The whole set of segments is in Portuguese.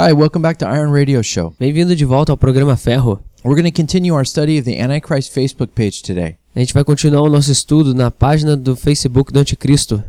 Hi, welcome back to Iron Radio Show. Bem-vindo de volta ao programa Ferro. We're going to continue our study of the Antichrist Facebook page today. A gente vai continuar o nosso estudo na página do Facebook do Anticristo.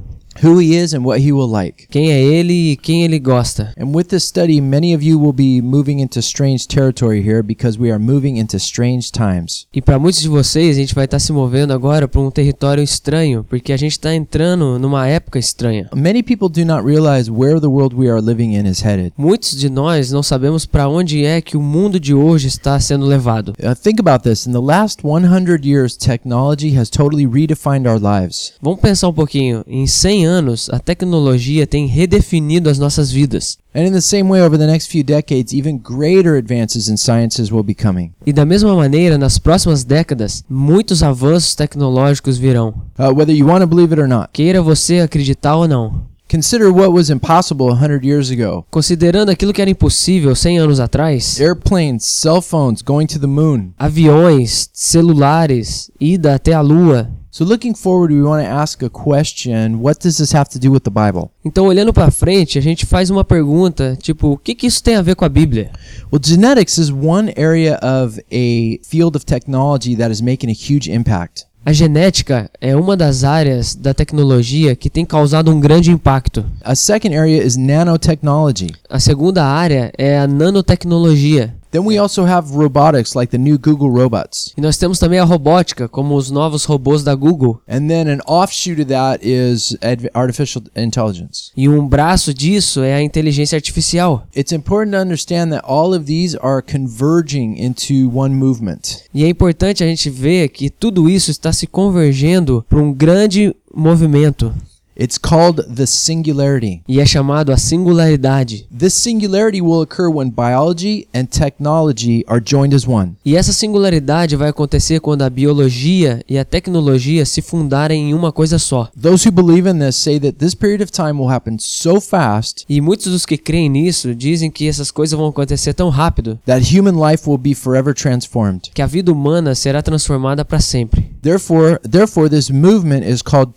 Who he is and what he will like. Quem é ele e quem ele gosta. And with this study, many of you will be moving into strange territory here because we are moving into strange times. E para muitos de vocês, a gente vai estar se movendo agora para um território estranho, porque a gente está entrando numa época estranha. Many people do not realize where the world we are living in is headed. Muitos de nós não sabemos para onde é que o mundo de hoje está sendo levado. Uh, think about this. In the last 100 years, technology has totally redefined our lives. Vamos pensar um pouquinho. Em 100 anos, a tecnologia tem redefinido as nossas vidas. And in the same way, over the next few decades, even greater advances in sciences will be coming. E da mesma maneira, nas próximas décadas, muitos avanços tecnológicos virão. Uh, whether you want to believe it or not. Queira você acreditar ou não. Consider what was impossible 100 years ago. Considerando aquilo que era impossível 100 anos atrás, Airplanes, cell phones, going to the moon. aviões, celulares, ida até a lua. So looking forward, we want to ask a question, what does this have to do with the Bible? Então, olhando para frente, a gente faz uma pergunta, tipo, o que, que isso tem a ver com a Bíblia? Well, genetics is one area of a field of technology that is making a huge impact. A genética é uma das áreas da tecnologia que tem causado um grande impacto. A second area is nanotechnology. A segunda área é a nanotecnologia. Then we also have robotics like the new Google robots. E nós temos também a robótica, como os novos robôs da Google. And then an offshoot of that is artificial intelligence. E um braço disso é a inteligência artificial. It's important to understand that all of these are converging into one movement. E é importante a gente ver que tudo isso está se convergendo para um grande movimento. It's called the singularity. E é chamado a singularidade. This singularity will occur when biology and technology are joined as one. E essa singularidade vai acontecer quando a biologia e a tecnologia se fundarem em uma coisa só. Those who believe in this say that this period of time will happen so fast E muitos dos que creem nisso dizem que essas coisas vão acontecer tão rápido that human life will be forever transformed. que a vida humana será transformada para sempre. Therefore, therefore this movement is called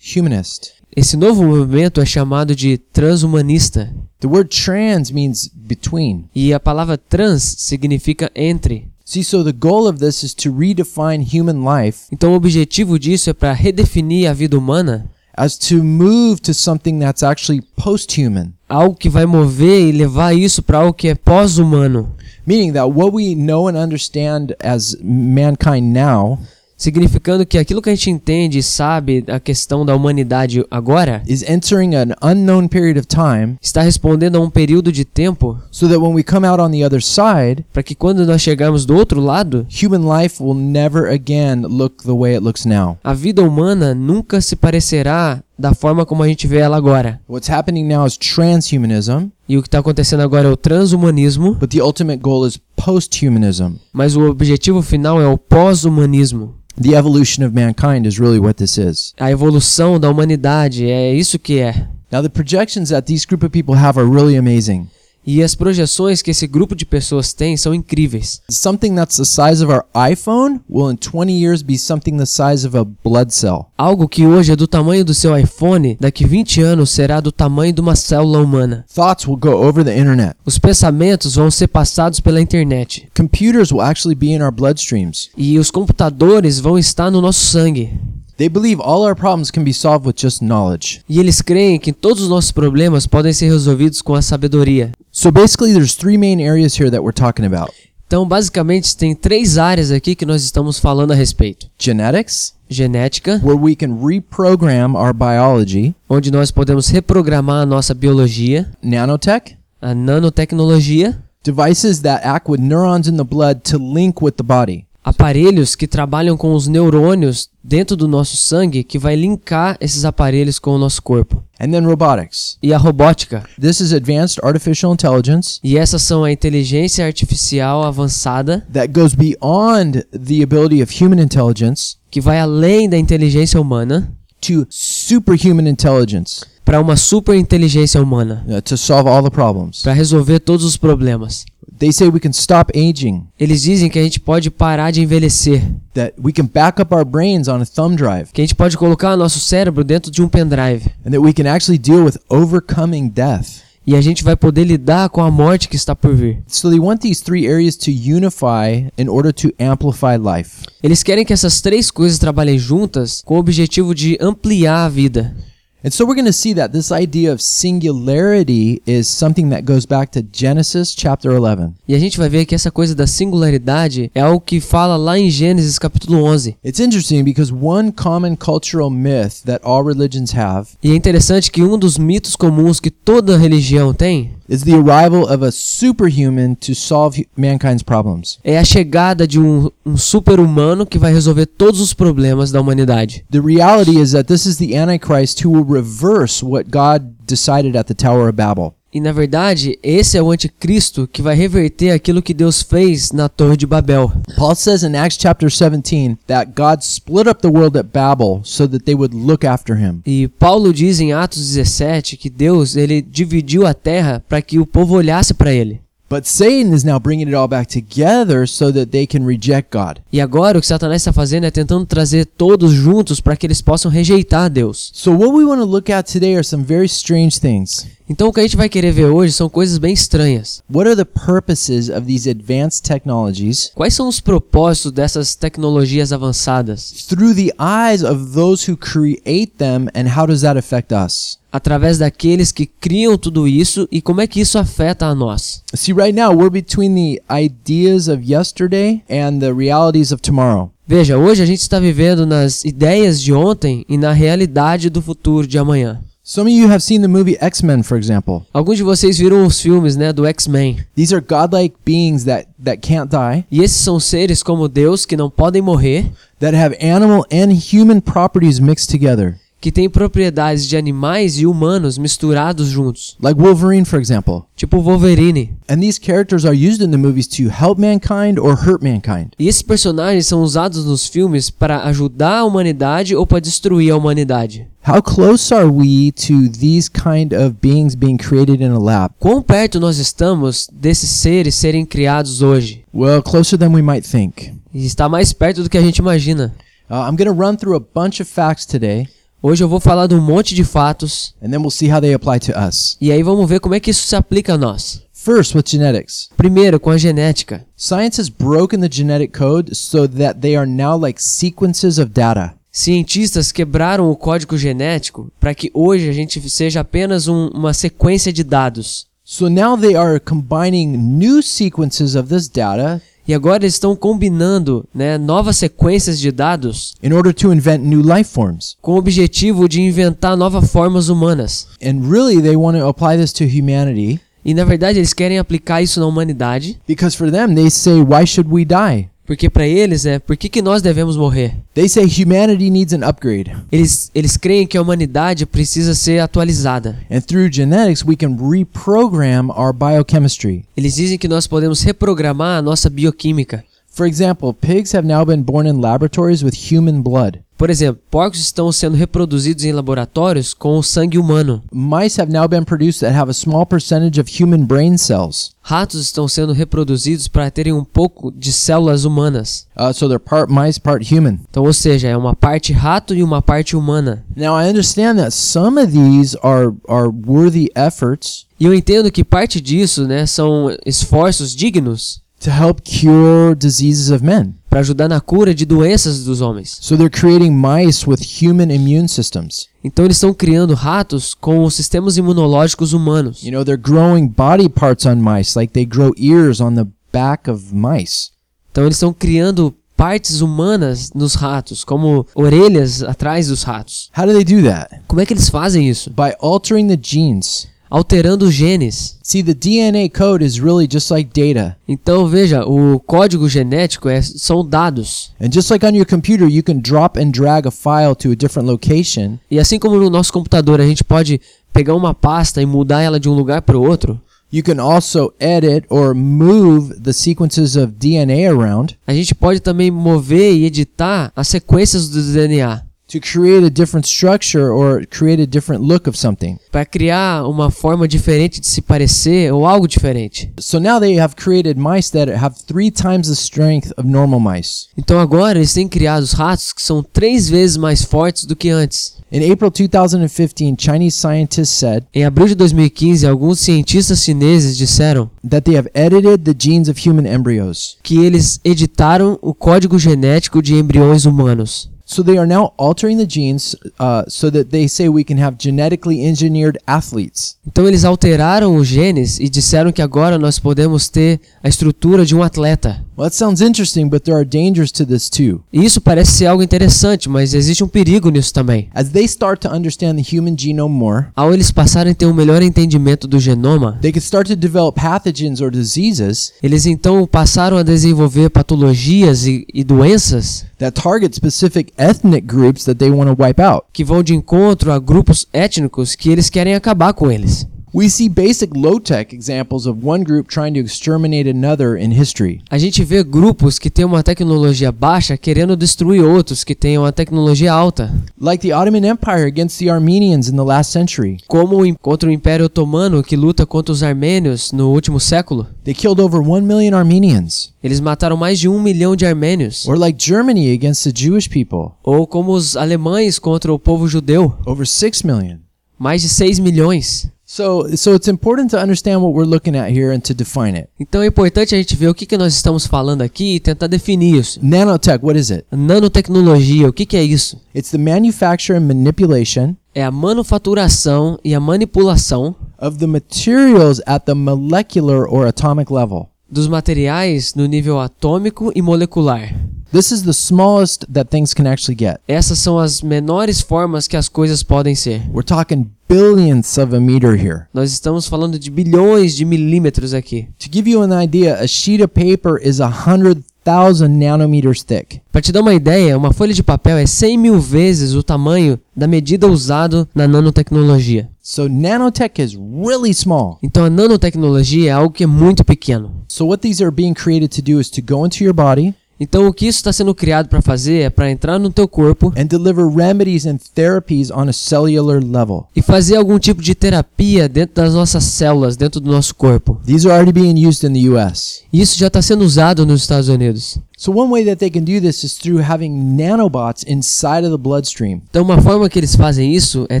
transhumanist. Esse novo movimento é chamado de transhumanista. The word trans means between. E a palavra trans significa entre. See, so the goal of this is to redefine human life Então o objetivo disso é para redefinir a vida humana, as to move to something that's actually post-human. algo que vai mover e levar isso para algo que é pós-humano. Meaning that what we know and understand as mankind now Significando que aquilo que a gente entende e sabe a questão da humanidade agora is entering an unknown period of time está respondendo a um período de tempo so that when we come out on the other side, para que quando nós chegarmos do outro lado, human life will never again look the way it looks now. a vida humana nunca se parecerá da forma como a gente vê ela agora. What's happening now is transhumanism, E o que está acontecendo agora é o transhumanismo, but the ultimate goal is posthumanism. mas o objetivo final é o pós-humanismo. The evolution of mankind is really what this is. A evolução da humanidade é isso que é. Now, the projections that these group of people have are really amazing. E as projeções que esse grupo de pessoas tem são incríveis. Something that's the size of our iPhone will in 20 years be something the size of a blood cell. Algo que hoje é do tamanho do seu iPhone, daqui 20 anos será do tamanho de uma célula humana. Thoughts will go over the internet. Os pensamentos vão ser passados pela internet. Computers will actually be in our bloodstreams. E os computadores vão estar no nosso sangue. They believe all our problems can be solved with just knowledge. E eles creem que todos os nossos problemas podem ser resolvidos com a sabedoria. So basically, there's three main areas here that we're talking about Então, basicamente, tem três áreas aqui que nós estamos falando a respeito: genetics, genética, where we can reprogram our biology, onde nós podemos reprogramar a nossa biologia, nanotech, a nanotecnologia, devices that act with neurons in the blood to link with the body. Aparelhos que trabalham com os neurônios dentro do nosso sangue que vai linkar esses aparelhos com o nosso corpo. And then robotics. E a robótica. This is advanced artificial intelligence E essas são a inteligência artificial avançada that goes beyond the ability of human intelligence que vai além da inteligência humana to superhuman intelligence para uma super inteligência humana, uh, to solve all the problems. para resolver todos os problemas. They say we can stop aging, Eles dizem que a gente pode parar de envelhecer, that we can back up our brains on a thumb drive, que a gente pode colocar nosso cérebro dentro de um pendrive and that we can actually deal with overcoming death. E a gente vai poder lidar com a morte que está por vir. So they want these three areas to unify in order to amplify life. Eles querem que essas três coisas trabalhem juntas com o objetivo de ampliar a vida. And so we're going to see that this idea of singularity is something that goes back to Genesis chapter 11. E a gente vai ver que essa coisa da singularidade é algo que fala lá em Gênesis capítulo 11. It's interesting because one common cultural myth that all religions have E é interessante que um dos mitos comuns que toda religião tem is the arrival of a superhuman to solve mankind's problems. é a chegada de um, um super-humano que vai resolver todos os problemas da humanidade. The reality is that this is the Antichrist who will reverse what God decided at the Tower of Babel. E na verdade, esse é o anticristo que vai reverter aquilo que Deus fez na Torre de Babel. Paul says in Acts chapter 17 that God split up the world at Babel so that they would look after him. E Paulo diz em Atos 17 que Deus ele dividiu a terra para que o povo olhasse para ele. But Satan is now bringing it all back together so that they can reject God. E agora o que Satanás está fazendo é tentando trazer todos juntos para que eles possam rejeitar Deus. So, what we want to look at today are some very strange things. Então o que a gente vai querer ver hoje são coisas bem estranhas. What are the purposes of these advanced technologies Quais são os propósitos dessas tecnologias avançadas? through the eyes of those who create them, and how does that affect us? Através daqueles que criam tudo isso e como é que isso afeta a nós? See, right now we're between the ideas of yesterday and the realities of tomorrow. Veja, hoje a gente está vivendo nas ideias de ontem e na realidade do futuro de amanhã. Some of you have seen the movie X Men, for example. Alguns de vocês viram os filmes, né, do X-Men. These are godlike beings that, that can't die, E esses são seres como Deus que não podem morrer, that have animal and human properties mixed together. Que têm propriedades de animais e humanos misturados juntos, Like Wolverine, for example. tipo Wolverine. And these characters are used in the movies to help mankind or hurt mankind. E esses personagens são usados nos filmes para ajudar a humanidade ou para destruir a humanidade. How close are we to these kind of beings being created in a lab? Quão perto nós estamos desses seres serem criados hoje? Well, closer than we might think. E está mais perto do que a gente imagina. Uh, I'm going to run through a bunch of facts today, Hoje eu vou falar de um monte de fatos and then we'll see how they apply to us. e aí vamos ver como é que isso se aplica a nós. First, with genetics. Primeiro, com a genética. Science has broken the genetic code so that they are now like sequences of data. Cientistas quebraram o código genético para que hoje a gente seja apenas um- uma sequência de dados. So now they are combining new sequences of this data E agora eles estão combinando né, novas sequências de dados in order to invent new life forms. com o objetivo de inventar novas formas humanas. And really, they want to apply this to humanity E na verdade eles querem aplicar isso na humanidade, because for them, they say, why should we die? Porque para eles é por que, que nós devemos morrer? They say humanity needs an upgrade. Eles, eles creem que a humanidade precisa ser atualizada. And through genetics, we can reprogram our biochemistry. Eles dizem que nós podemos reprogramar a nossa bioquímica. For example, pigs have now been born in laboratories with human blood. Por exemplo, porcos estão sendo reproduzidos em laboratórios com o sangue humano. Mice have now been produced that have a small percentage of human brain cells. Ratos estão sendo reproduzidos para terem um pouco de células humanas. Uh, so they're part mice, part human. Então, ou seja, é uma parte rato e uma parte humana. Now I understand that some of these are are worthy efforts E eu entendo que parte disso, né, são esforços dignos to help cure diseases of men. Para ajudar na cura de doenças dos homens. So they're creating mice with human immune systems. Então eles estão criando ratos com os sistemas imunológicos humanos. You know, they're growing body parts on mice like they grow ears on the back of mice. Então eles estão criando partes humanas nos ratos, como orelhas atrás dos ratos. How do they do that? Como é que eles fazem isso? By altering the genes. Alterando os genes. See, the DNA code is really just like data. Então veja, o código genético é, são dados. And just like on your computer, you can drop and drag a file to a different location. E assim como no nosso computador a gente pode pegar uma pasta e mudar ela de um lugar para o outro, You can also edit or move the sequences of DNA around a gente pode também mover e editar as sequências do DNA to create a different structure or create a different look of something. para criar uma forma diferente de se parecer ou algo diferente. So now they have created mice that have three times the strength of normal mice. Então agora eles têm criado os ratos que são três vezes mais fortes do que antes. In April 2015, Chinese scientists said Em abril de 2015, alguns cientistas chineses disseram that they have edited the genes of human embryos. que eles editaram o código genético de embriões humanos. So they are now altering the genes uh, so that they say we can have genetically engineered athletes. Então eles alteraram os genes e disseram que agora nós podemos ter a estrutura de um atleta. Well, that sounds interesting, but there are dangers to this too. Isso parece ser algo interessante, mas existe um perigo nisso também. As they start to understand the human genome more, Ao eles passarem a ter um melhor entendimento do genoma, they can start to develop pathogens or diseases eles então passaram a desenvolver patologias e, e doenças that target specific ethnic groups that they want to wipe out. que vão de encontro a grupos étnicos que eles querem acabar com eles. We see basic low tech examples of one group trying to exterminate another in history. A gente vê grupos que têm uma tecnologia baixa querendo destruir outros que têm uma tecnologia alta, Like the Ottoman Empire against the Armenians in the last century. como contra o Império Otomano que luta contra os armênios no último século. They killed over 1 million Armenians. Eles mataram mais de um milhão de armênios. Or like Germany against the Jewish people, Ou como os alemães contra o povo judeu, over 6 million. mais de 6 milhões. So, so it's important to understand what we're looking at here and to define it. Então é importante a gente ver o que, que nós estamos falando aqui e tentar definir isso. Nanotech, what is it? Nanotecnologia, o que, que é isso? It's the manufacture and manipulation É a manufaturação e a manipulação of the materials at the molecular or atomic level. dos materiais no nível atômico e molecular. This is the smallest that things can actually get. Essas são as menores formas que as coisas podem ser. We're talking billionths of a meter here. Nós estamos falando de bilhões de milímetros aqui. To give you an idea, a sheet of paper is a hundred thousand nanometers thick. Para te dar uma ideia, uma folha de papel é 100 mil vezes o tamanho da medida usado na nanotecnologia. So nanotech is really small. Então a nanotecnologia é algo que é muito pequeno. So what these are being created to do is to go into your body Então o que isso está sendo criado para fazer é para entrar no teu corpo and deliver remedies and therapies on a cellular level. e fazer algum tipo de terapia dentro das nossas células, dentro do nosso corpo. These are already being used in the US. Isso já está sendo usado nos Estados Unidos. So one way that they can do this is through having nanobots inside of the bloodstream. Então uma forma que eles fazem isso é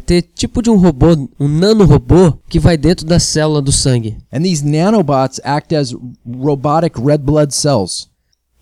ter tipo de um robô, um nanorobô que vai dentro da célula do sangue. And these nanobots act as robotic red blood cells.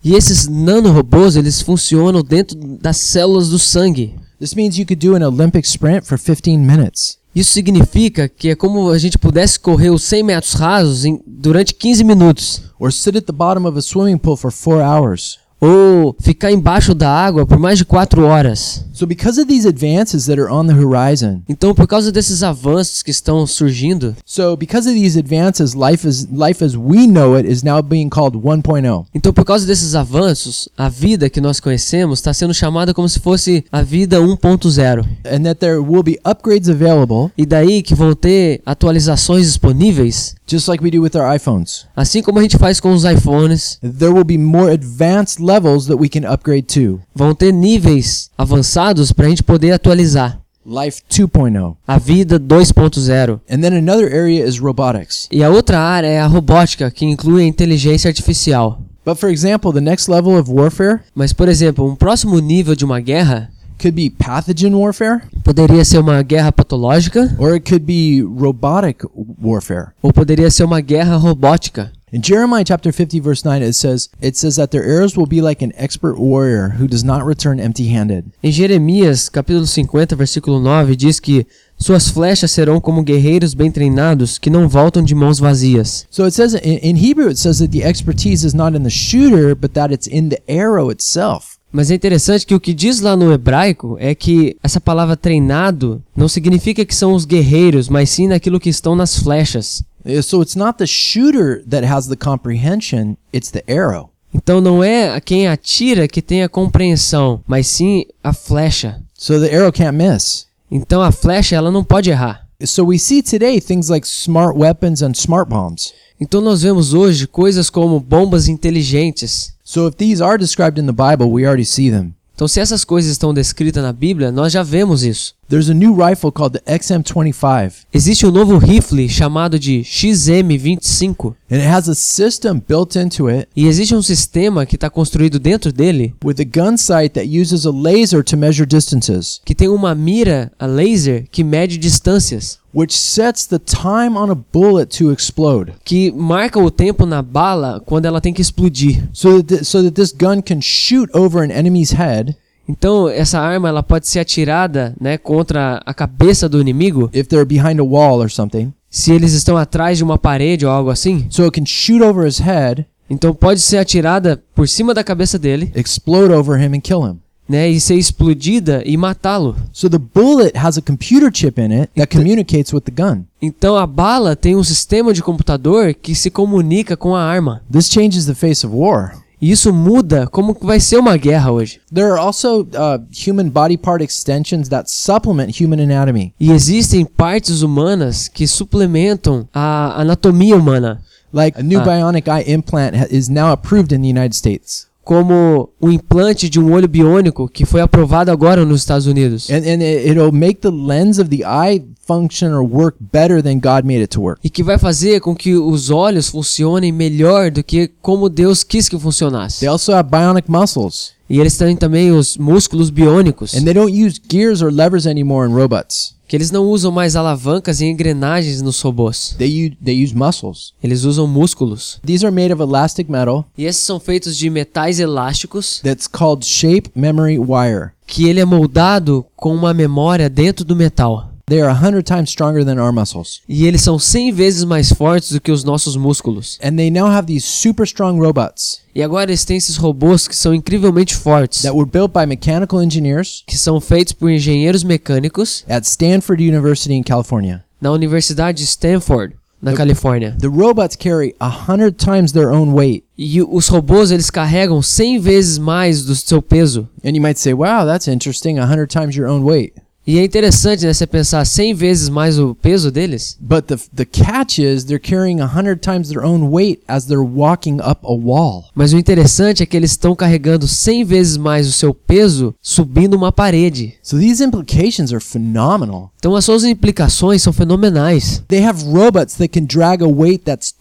E esses nanorobôs, eles funcionam dentro das células do sangue. This means you could do an Olympic sprint for 15 minutes. Isso significa que é como a gente pudesse correr os 100 metros rasos em, durante 15 minutos. Or sit at the bottom of a swimming pool for 4 hours. Ou ficar embaixo da água por mais de 4 horas. So because of these advances that are on the horizon, Então, por causa desses avanços que estão surgindo, so because of these advances, life is life as we know it is now being called 1.0. então por causa desses avanços, a vida que nós conhecemos está sendo chamada como se fosse a vida 1.0. And that there will be upgrades available E daí que vão ter atualizações disponíveis, just like we do with our iPhones. assim como a gente faz com os iPhones, There will be more advanced levels that we can upgrade to. vão ter níveis avançados para a gente poder atualizar. Life 2.0. A vida 2.0. And then another area is robotics. E a outra área é a robótica, que inclui a inteligência artificial. But for example, the next level of warfare Mas, por exemplo, um próximo nível de uma guerra could be pathogen warfare poderia ser uma guerra patológica or it could be robotic warfare. ou poderia ser uma guerra robótica. In Jeremiah chapter 50 verse 9 it says it says that their arrows will be like an expert warrior who does not return empty-handed. Em Jeremias, capítulo 50, versículo 9, diz que suas flechas serão como guerreiros bem treinados que não voltam de mãos vazias. So it says in, in Hebrew it says that the expertise is not in the shooter but that it's in the arrow itself. Mas é interessante que o que diz lá no hebraico é que essa palavra treinado não significa que são os guerreiros, mas sim naquilo que estão nas flechas. Uh, So it's not the shooter that has the comprehension, it's the arrow. Então não é a quem atira que tem a compreensão, mas sim a flecha. So the arrow can't miss. Então a flecha ela não pode errar. So we see today things like smart weapons and smart bombs. Então nós vemos hoje coisas como bombas inteligentes. So if these are described in the Bible, we already see them. Então, se essas coisas estão descritas na Bíblia, nós já vemos isso. There's a new rifle called the XM25, Existe um novo rifle chamado de XM25 and it has a system built into it e existe um sistema que está construído dentro dele with a gun sight that uses a laser to measure distances, que tem uma mira a laser que mede distâncias, which sets the time on a bullet to explode. que marca o tempo na bala quando ela tem que explodir. So that, th- so that this gun can shoot over an enemy's head Então, essa arma ela pode ser atirada, né, contra a cabeça do inimigo, if they're behind a wall or something. se eles estão atrás de uma parede ou algo assim. So it can shoot over his head, Então, pode ser atirada por cima da cabeça dele, explode over him, and kill him. né, e ser explodida e matá-lo. So the bullet has a computer chip in it that communicates with the gun. Então, a bala tem um sistema de computador que se comunica com a arma. This changes the face of war. E isso muda como vai ser uma guerra hoje. There are also uh, human body part extensions that supplement human anatomy, E existem partes humanas que suplementam a anatomia humana, like a new Ah. bionic eye implant is now approved in the United States. Como o implante de um olho biônico que foi aprovado agora nos Estados Unidos. And, and it, it'll make the lens of the eye function or work better than God made it to work. E que vai fazer com que os olhos funcionem melhor do que como Deus quis que funcionasse. They also have bionic muscles, E eles têm também os músculos biônicos, and they don't use gears or levers anymore in robots. Que eles não usam mais alavancas e engrenagens nos robôs. They use, they use muscles. Eles usam músculos. These are made of elastic metal E esses são feitos de metais elásticos, that's called shape memory wire. que ele é moldado com uma memória dentro do metal. They are 100 times stronger than our muscles. E eles são 100 vezes mais fortes do que os nossos músculos. And they now have these super strong robots E agora eles têm esses robôs que são incrivelmente fortes, that were built by mechanical engineers que são feitos por engenheiros mecânicos at Stanford University in California. na Universidade de Stanford, na Califórnia. The robots carry 100 times their own weight. E os robôs eles carregam 100 vezes mais do seu peso. And you might say, wow, that's interesting, 100 times your own weight. E é interessante, né, você pensar 100 vezes mais o peso deles. But the, the catch is they're carrying 100 times their own weight as they're walking up a wall. Mas o interessante é que eles estão carregando 100 vezes mais o seu peso subindo uma parede. So these implications are phenomenal. Então as suas implicações são fenomenais. They have robots that can drag a weight that's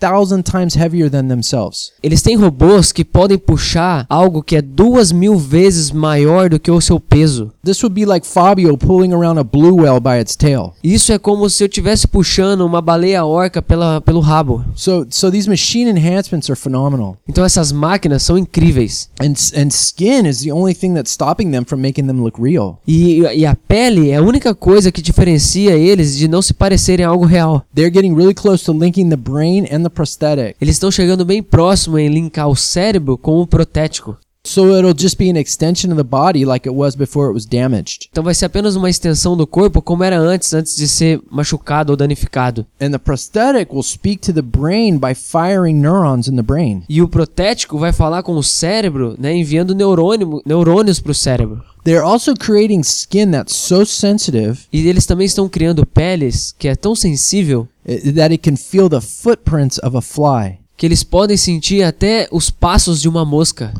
2,000 times heavier than themselves. Eles têm robôs que podem puxar algo que é duas mil vezes maior do que o seu peso. This would be like Fabio pulling around a blue whale by its tail. Isso é como se eu estivesse puxando uma baleia orca pela, pelo rabo. So, so these machine enhancements are phenomenal. Então essas máquinas são incríveis. And, and skin is the only thing that's stopping them from making them look real. E, e a pele é a única coisa que diferencia eles de não se parecerem a algo real. They're getting really close to linking the brain and the prosthetic. Eles estão chegando bem próximo em linkar o cérebro com o protético. So it'll just be an extension of the body like it was before it was damaged. Então vai ser apenas uma extensão do corpo como era antes, antes de ser machucado ou danificado. And the prosthetic will speak to the brain by firing neurons in the brain. E o protético vai falar com o cérebro, né, enviando neurônio, neurônios para o cérebro. They're also creating skin that's so sensitive E eles também estão criando peles que é tão sensível eh, that it can feel the footprints of a fly. que eles podem sentir até os passos de uma mosca.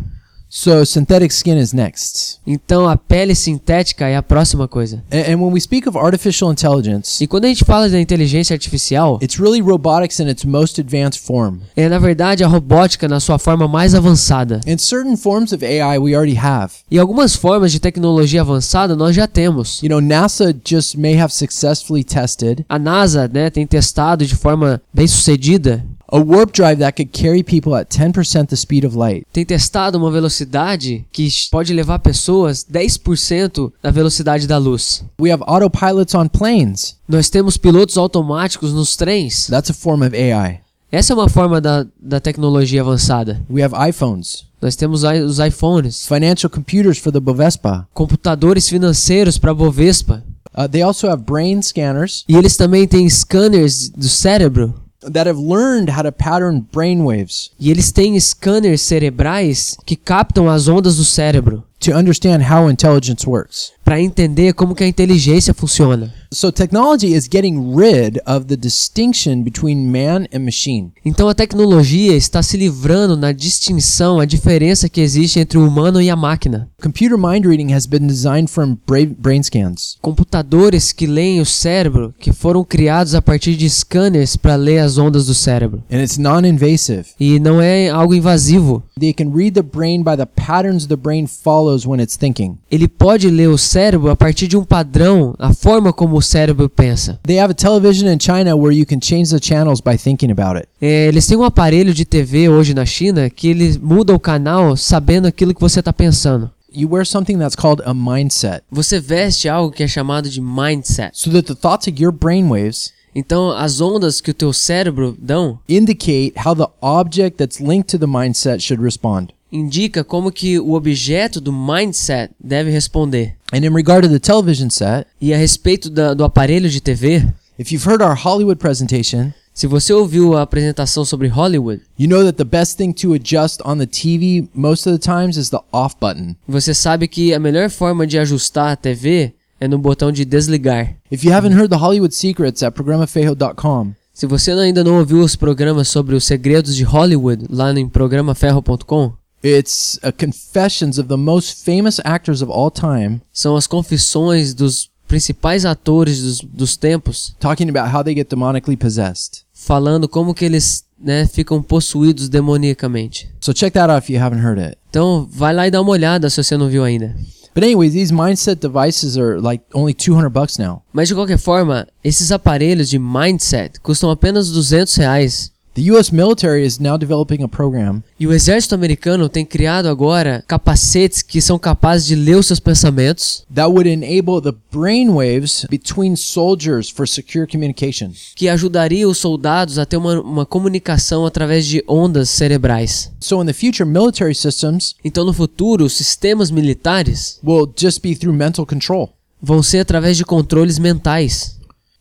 So synthetic skin is next. Então a pele sintética é a próxima coisa. A- And when we speak of artificial intelligence, E quando a gente fala da inteligência artificial, it's really robotics in its most advanced form. é na verdade a robótica na sua forma mais avançada. And certain forms of AI we already have. E algumas formas de tecnologia avançada nós já temos. You know, NASA just may have successfully tested A NASA, né, tem testado de forma bem sucedida, a warp drive that could carry people at 10% the speed of light. tem testado uma velocidade que pode levar pessoas 10% da velocidade da luz. We have autopilots on planes. Nós temos pilotos automáticos nos trens. That's a form of AI. Essa é uma forma da, da tecnologia avançada. We have iPhones, Nós temos os iPhones, financial computers for the Bovespa. computadores financeiros para Bovespa. Uh, they also have brain scanners E eles também têm scanners do cérebro. That have learned how to pattern brainwaves E eles têm scanners cerebrais que captam as ondas do cérebro to understand how intelligence works. Para entender como que a inteligência funciona. So technology is getting rid of the distinction between man and machine. Então a tecnologia está se livrando na distinção, a diferença que existe entre o humano e a máquina. Computer mind reading has been designed from bra- brain scans. Computadores que leem o cérebro, que foram criados a partir de scanners para ler as ondas do cérebro. And it's non-invasive. E não é algo invasivo. They can read the brain by the patterns the brain follows when it's thinking. Ele pode ler o cérebro a partir de um padrão, a forma como o cérebro pensa. They have a television in China where you can change the channels by thinking about it. É, eles têm um aparelho de TV hoje na China que ele muda o canal sabendo aquilo que você está pensando. You wear something that's called a mindset. Você veste algo que é chamado de mindset. So that the thoughts of your brainwaves Então, as ondas que o teu cérebro dão indicate how the object that's linked to the mindset should respond. Indica como que o objeto do mindset deve responder. And in regard to the television set, E a respeito da- do aparelho de TV, if you've heard our Hollywood presentation, se você ouviu a apresentação sobre Hollywood, you know that the best thing to adjust on the TV most of the times is the off button. você sabe que a melhor forma de ajustar a TV é no botão de desligar. If you haven't heard the Hollywood secrets at programafejo.com, Se você ainda não ouviu os programas sobre os segredos de Hollywood lá no programaferro.com, it's uh, confessions of the most famous actors of all time são as confissões dos principais atores dos, dos tempos, talking about how they get demonically possessed. falando como que eles né, ficam possuídos demoniacamente. So check that out if you haven't heard it. Então, vai lá e dá uma olhada se você não viu ainda. But anyway, these mindset devices are like only 200 bucks now. Mas de qualquer forma, esses aparelhos de mindset custam apenas 200 reais. The US military is now developing a program E o exército americano tem criado agora capacetes que são capazes de ler os seus pensamentos, that would enable the brainwaves between soldiers for secure communication. que ajudaria os soldados a ter uma, uma comunicação através de ondas cerebrais. So in the future, military systems Então, no futuro, os sistemas militares will just be through mental control. vão ser através de controles mentais.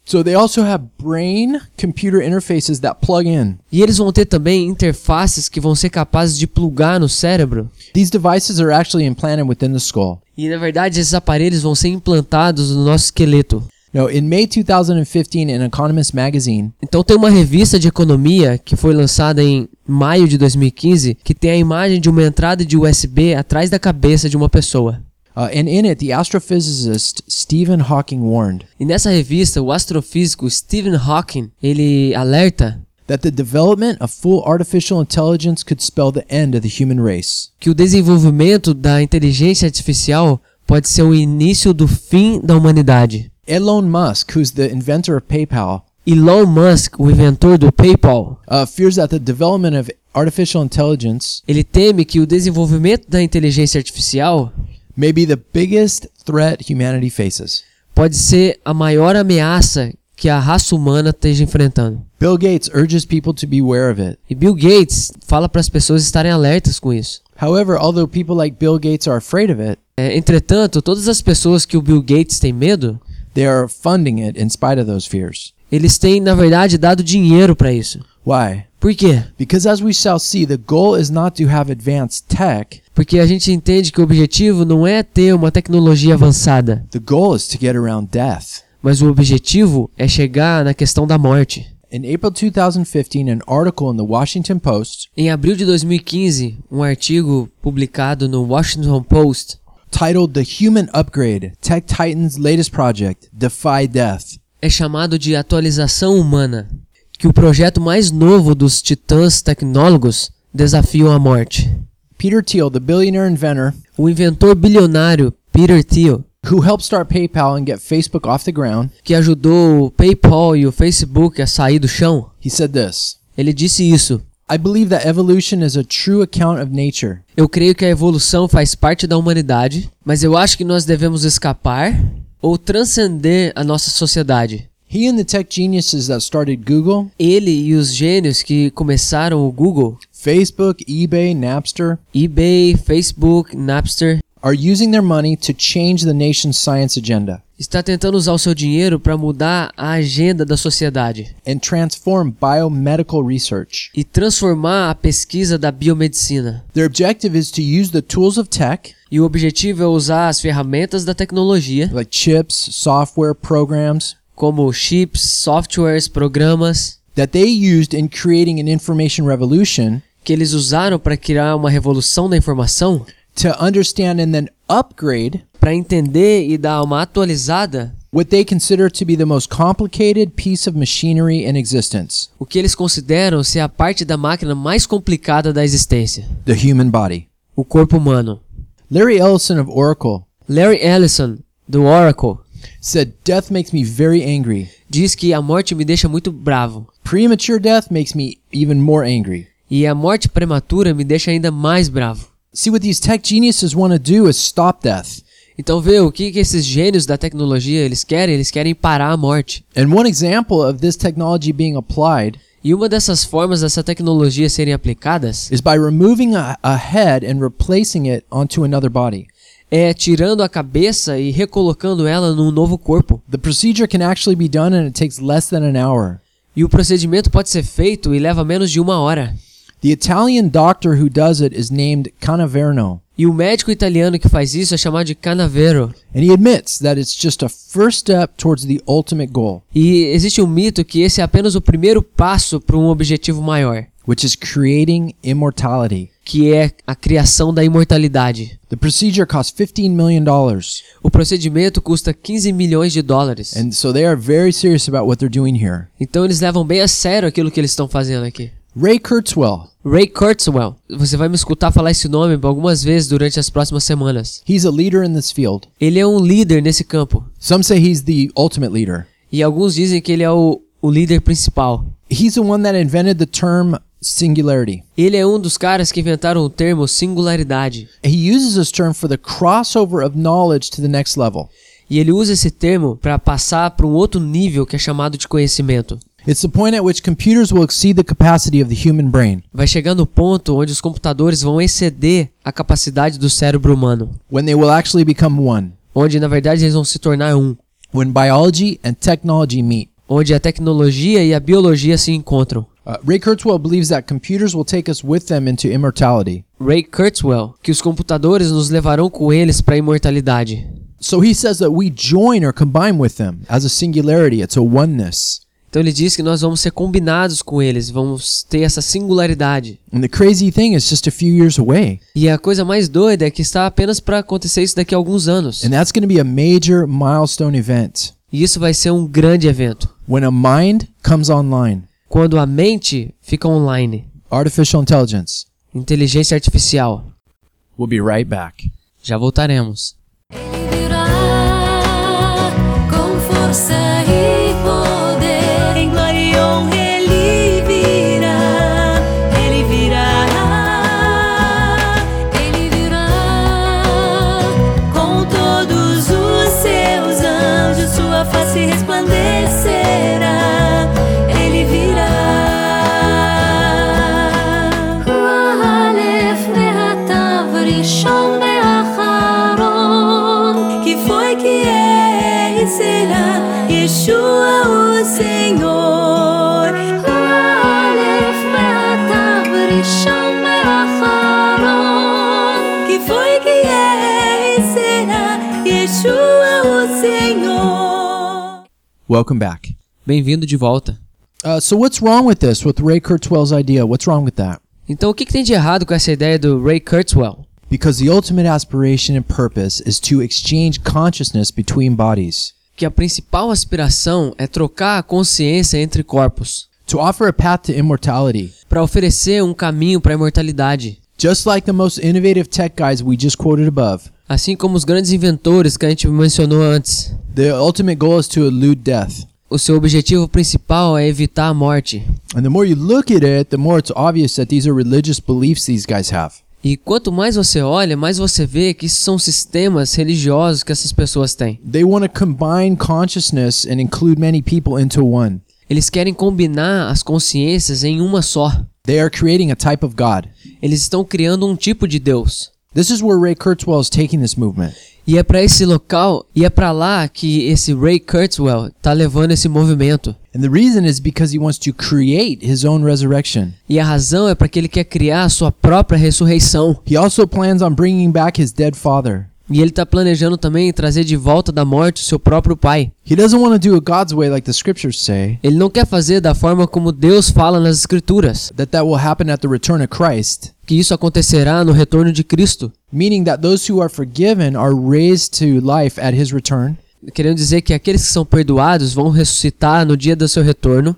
So they also have brain computer interfaces that plug in. E eles vão ter também interfaces que vão ser capazes de plugar no cérebro. These devices are actually implanted within the skull. E na verdade, esses aparelhos vão ser implantados no nosso esqueleto. Now, in May 2015, in Economist magazine, Então tem uma revista de economia que foi lançada em maio de 2015 que tem a imagem de uma entrada de USB atrás da cabeça de uma pessoa. Uh, and in it, the astrophysicist Stephen Hawking warned E nessa revista, o astrofísico Stephen Hawking, ele alerta that the development of full artificial intelligence could spell the end of the human race. que o desenvolvimento da inteligência artificial pode ser o início do fim da humanidade. Elon Musk, who's the inventor of PayPal, Elon Musk, o inventor do PayPal, uh, fears that the development of artificial intelligence ele teme que o desenvolvimento da inteligência artificial may be the biggest threat humanity faces. pode ser a maior ameaça que a raça humana esteja enfrentando. Bill Gates urges people to be aware of it. E Bill Gates fala para as pessoas estarem alertas com isso. However, although people like Bill Gates are afraid of it, É, entretanto, todas as pessoas que o Bill Gates tem medo, they are funding it in spite of those fears. eles têm, na verdade, dado dinheiro para isso. Why? Por quê? Because as we shall see, the goal is not to have advanced tech, Porque a gente entende que o objetivo não é ter uma tecnologia avançada, the goal is to get around death. mas o objetivo é chegar na questão da morte. In April 2015, an article in the Washington Post Em abril de 2015, um artigo publicado no Washington Post titled The Human Upgrade Tech Titan's Latest Project Defy Death. é chamado de atualização humana, que o projeto mais novo dos titãs tecnólogos desafiam a morte. Peter Thiel, the billionaire inventor O inventor bilionário Peter Thiel, who helped start PayPal and get Facebook off the ground, que ajudou o PayPal e o Facebook a sair do chão, he said this ele disse isso. I believe that evolution is a true account of nature. Eu creio que a evolução faz parte da humanidade, mas eu acho que nós devemos escapar ou transcender a nossa sociedade. He and the tech geniuses that started Google, Ele e os gênios que começaram o Google, Facebook, eBay, Napster eBay, Facebook, Napster, are using their money to change the nation's science agenda. está tentando usar o seu dinheiro para mudar a agenda da sociedade and transform biomedical research. e transformar a pesquisa da biomedicina. Their objective is to use the tools of tech, E o objetivo é usar as ferramentas da tecnologia, like chips, software, programs, como chips, softwares, programas, that they used in creating an information revolution que eles usaram para criar uma revolução da informação, to understand and then upgrade para entender e dar uma atualizada what they consider to be the most complicated piece of machinery in existence o que eles consideram ser a parte da máquina mais complicada da existência, the human body. o corpo humano. Larry Ellison of Oracle Larry Ellison, do Oracle, said, Death makes me very angry. diz que a morte me deixa muito bravo. Premature death makes me even more angry. E a morte prematura me deixa ainda mais bravo. See, what these tech geniuses want to do is stop death. Então vê o que, que esses gênios da tecnologia eles querem? Eles querem parar a morte. And one example of this technology being applied E uma dessas formas dessa tecnologia serem aplicadas is by removing a, a head and replacing it onto another body. É tirando a cabeça e recolocando ela num novo corpo. The procedure can actually be done and it takes less than an hour. E o procedimento pode ser feito e leva menos de uma hora. The Italian doctor who does it is named Canaverno, E o médico italiano que faz isso é chamado de Canavero. and he admits that it's just a first step towards the ultimate goal, E existe um mito que esse é apenas o primeiro passo para um objetivo maior, which is creating immortality. Que é a criação da imortalidade. The procedure costs $15 million, O procedimento custa 15 milhões de dólares. and so they are very serious about what they're doing here. Então eles levam bem a sério aquilo que eles estão fazendo aqui. Ray Kurzweil, Ray Kurzweil. Você vai me escutar falar esse nome algumas vezes durante as próximas semanas. he's a leader in this field. Ele é um líder nesse campo. Some say he's the ultimate leader. E alguns dizem que ele é o, o líder principal. He's the one that invented the term singularity. Ele é um dos caras que inventaram o termo singularidade. He uses this term for the crossover of knowledge to the next level. E ele usa esse termo para passar para um outro nível que é chamado de conhecimento. It's the point at which computers will exceed the capacity of the human brain, Vai chegar no ponto onde os computadores vão exceder a capacidade do cérebro humano, when they will actually become one, onde na verdade eles vão se tornar um, when biology and technology meet. onde a tecnologia e a biologia se encontram. Uh, Ray Kurzweil believes that computers will take us with them into immortality. Ray Kurzweil, que os computadores nos levarão com eles para a imortalidade. So he says that we join or combine with them as a singularity, it's a oneness. Então ele diz que nós vamos ser combinados com eles, vamos ter essa singularidade. And the crazy thing is just a few years away. E a coisa mais doida é que está apenas para acontecer isso daqui a alguns anos. And that's going to be a major milestone event E isso vai ser um grande evento. when a mind comes online. Quando a mente fica online, Artificial intelligence. inteligência artificial. We'll be right back. Já voltaremos. Welcome back. Bem-vindo de volta. Uh, so what's wrong with this? With Ray Kurzweil's idea? What's wrong with that? Então, o que, que tem de errado com essa ideia do Ray Kurzweil? Because the ultimate aspiration and purpose is to exchange consciousness between bodies, Que a principal aspiração é trocar a consciência entre corpos, to offer a path to immortality. para oferecer um caminho para a imortalidade. Just like the most innovative tech guys we just quoted above, Assim como os grandes inventores que a gente mencionou antes. ultimate goal is to elude death. O seu objetivo principal é evitar a morte. And the more you look at it, the more it's obvious that these are religious beliefs these guys have. E quanto mais você olha, mais você vê que isso são sistemas religiosos que essas pessoas têm. They want to combine consciousness and include many people into one. Eles querem combinar as consciências em uma só. They are creating a type of God. Eles estão criando um tipo de Deus. This is where Ray Kurzweil is taking this movement. E é pra esse local, e é pra lá que esse Ray Kurzweil tá levando esse movimento. And the reason is because he wants to create his own resurrection. E a razão é para que ele quer criar a sua própria ressurreição. He also plans on bringing back his dead father. E ele tá planejando também trazer de volta da morte o seu próprio pai. Ele não quer fazer da forma como Deus fala nas escrituras, que isso acontecerá no retorno de Cristo. Querendo dizer que aqueles que são perdoados vão ressuscitar no dia do seu retorno,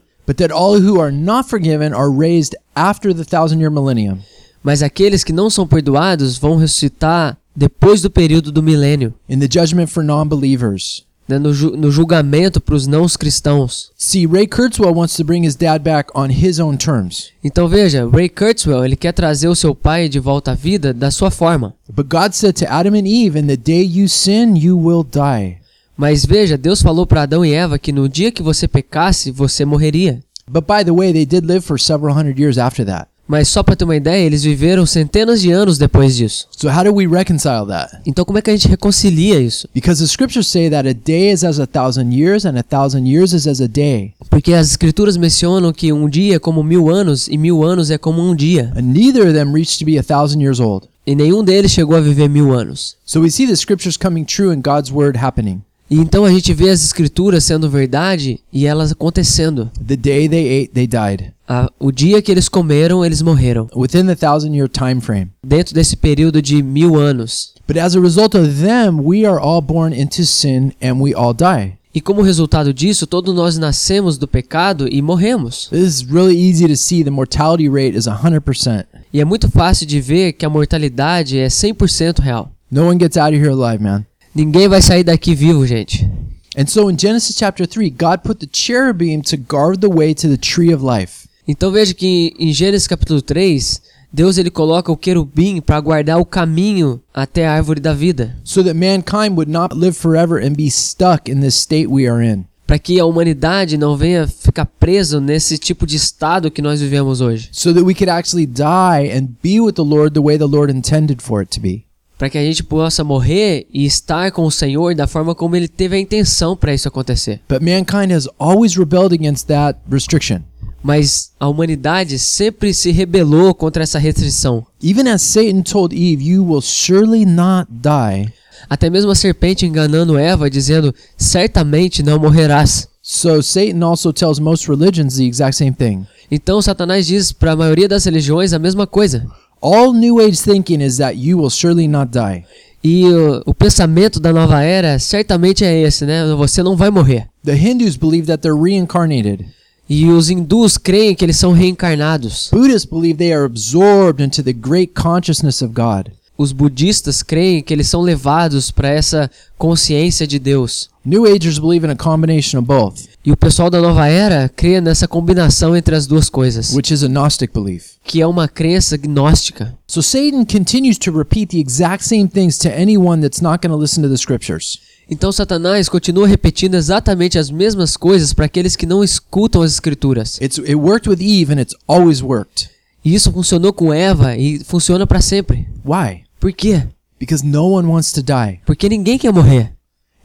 mas aqueles que não são perdoados vão ressuscitar depois do período do milênio, in the judgment for non-believers. né, no, ju- no julgamento para os não cristãos. See, Ray Kurzweil wants to bring his dad back on his own terms. Então veja, Ray Kurzweil ele quer trazer o seu pai de volta à vida da sua forma. But God said to Adam and Eve, In the day you sin, you will die. Mas veja, Deus falou para Adão e Eva que no dia que você pecasse, você morreria. But by the way, they did live for several hundred years after that. Mas só para ter uma ideia, eles viveram centenas de anos depois disso. So how do we reconcile that? Então como é que a gente reconcilia isso? Because the scriptures say that a day is as a thousand years, and a thousand years is as a day. Porque as escrituras mencionam que um dia é como mil anos e mil anos é como um dia. And neither of them reached to be a thousand years old. E nenhum deles chegou a viver mil anos. So we see the scriptures coming true and God's word happening. E então a gente vê as escrituras sendo verdade e elas acontecendo. The day they ate, they died. Ah, o dia que eles comeram, eles morreram. Within the thousand year time frame. Dentro desse período de mil anos. But as a result of them, we are all born into sin and we all die. E como resultado disso, todos nós nascemos do pecado e morremos. This is really easy to see. The mortality rate is 100%. E é muito fácil de ver que a mortalidade é 100% real. No one gets out of here alive, man. Ninguém vai sair daqui vivo, gente. And so in Genesis chapter 3, God put the cherubim to guard the way to the tree of life. Então veja que em Gênesis capítulo 3, Deus ele coloca o querubim para guardar o caminho até a árvore da vida, so that mankind would not live forever and be stuck in this state we are in. para que a humanidade não venha ficar preso nesse tipo de estado que nós vivemos hoje, So that we could actually die and be with the Lord the way the Lord intended for it to be. para que a gente possa morrer e estar com o Senhor da forma como ele teve a intenção para isso acontecer. But mankind has always rebelled against that restriction. Mas a humanidade sempre se rebelou contra essa restrição. Even as Satan told Eve, You will surely not die. Até mesmo a serpente enganando Eva, dizendo: Certamente não morrerás. So Satan also tells most religions the exact same thing. Então Satanás diz para a maioria das religiões a mesma coisa. All New Age thinking is that you will surely not die. E o, o pensamento da nova era certamente é esse, né? Você não vai morrer. The Hindus believe that they're reincarnated. E os hindus creem que eles são reencarnados. Buddhists believe they are absorbed into the great consciousness of God. Os budistas creem que eles são levados para essa consciência de Deus. New Agers believe in a combination of both, E o pessoal da nova era crê nessa combinação entre as duas coisas, which is a Gnostic belief. que é uma crença gnóstica. So Satan continues to repeat the exact same things to anyone that's not going to listen to the scriptures. Então Satanás continua repetindo exatamente as mesmas coisas para aqueles que não escutam as escrituras. It's it worked with Eve and it's always worked. E isso funcionou com Eva e funciona para sempre. Why? Por quê? Because no one wants to die. Porque ninguém quer morrer.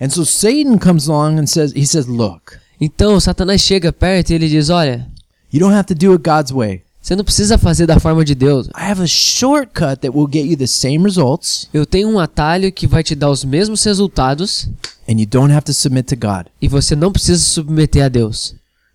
And so Satan comes along and says he says, "Look, Então Satanás chega perto e ele diz: Olha, you don't have to do it God's way. Você não precisa fazer da forma de Deus. I have a shortcut that will get you the same results Eu tenho um atalho que vai te dar os mesmos resultados and you don't have to submit to God. e você não precisa se submeter a Deus.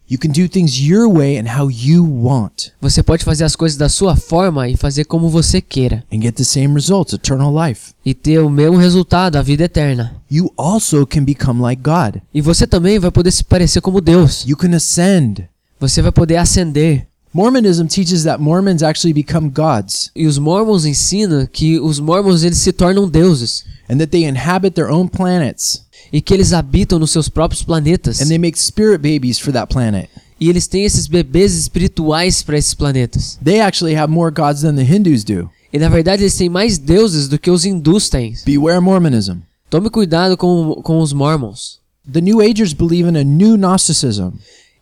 You can do things your way and how you want Você pode fazer as coisas da sua forma e fazer como você queira and get the same results, eternal life. e ter o mesmo resultado, a vida eterna. You also can become like God. E você também vai poder se parecer como Deus. You can ascend. Você vai poder ascender. Mormonism teaches that Mormons actually become gods E os mormons ensinam que os mormons eles se tornam deuses and that they inhabit their own planets e que eles habitam nos seus próprios planetas. and they make spirit babies for that planet. E eles têm esses bebês espirituais para esses planetas. They actually have more gods than the Hindus do. E na verdade eles têm mais deuses do que os hindus têm. Beware Mormonism. Tome cuidado com, com os mormons. The New Agers believe in a new Gnosticism.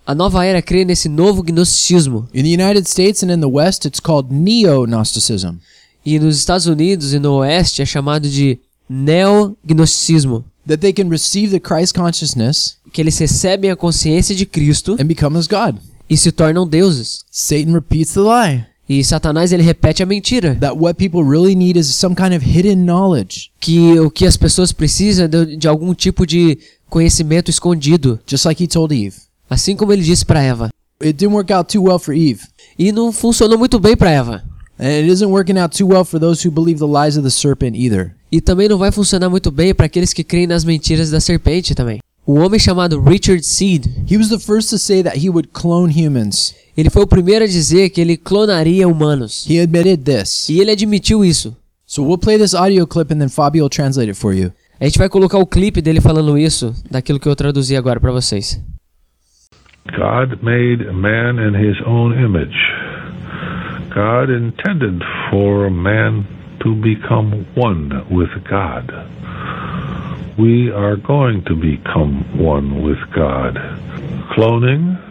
A nova era crê nesse novo gnosticismo. In the United States and in the West, it's called Neo Gnosticism. E nos Estados Unidos e no Oeste é chamado de neognosticismo, that they can receive the Christ consciousness que eles recebem a consciência de Cristo and become as God. e se tornam deuses. Satan repeats the lie E Satanás ele repete a mentira, that what people really need is some kind of hidden knowledge, que o que as pessoas precisam é de, de algum tipo de conhecimento escondido, just like he told Eve. Assim como ele disse para Eva. It didn't work out too well for Eve, E não funcionou muito bem para Eva. and it isn't working out too well for those who believe the lies of the serpent either. E também não vai funcionar muito bem para aqueles que creem nas mentiras da serpente também. Um homem chamado Richard Seed, He was the first to say that he would clone humans. ele foi o primeiro a dizer que ele clonaria humanos. He admitted this. E ele admitiu isso. So we'll play this audio clip and then Fabio will translate it for you. A gente vai colocar o clipe dele falando isso, daquilo que eu traduzi agora para vocês. God made man in his own image. God intended for man to become one with God. We are going to become one with God. Cloning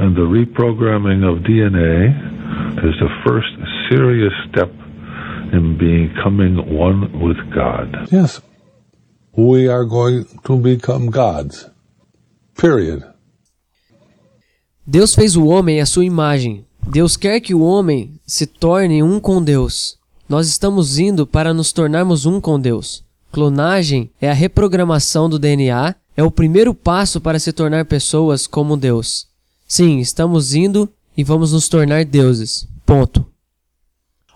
and the reprogramming of DNA is the first serious step in becoming one with God. Yes. We are going to become gods. Period. Deus fez o homem à sua imagem. Deus quer que o homem se torne um com Deus. Nós estamos indo para nos tornarmos um com Deus. Clonagem é a reprogramação do DNA, é o primeiro passo para se tornar pessoas como Deus. Sim, estamos indo e vamos nos tornar deuses. Ponto.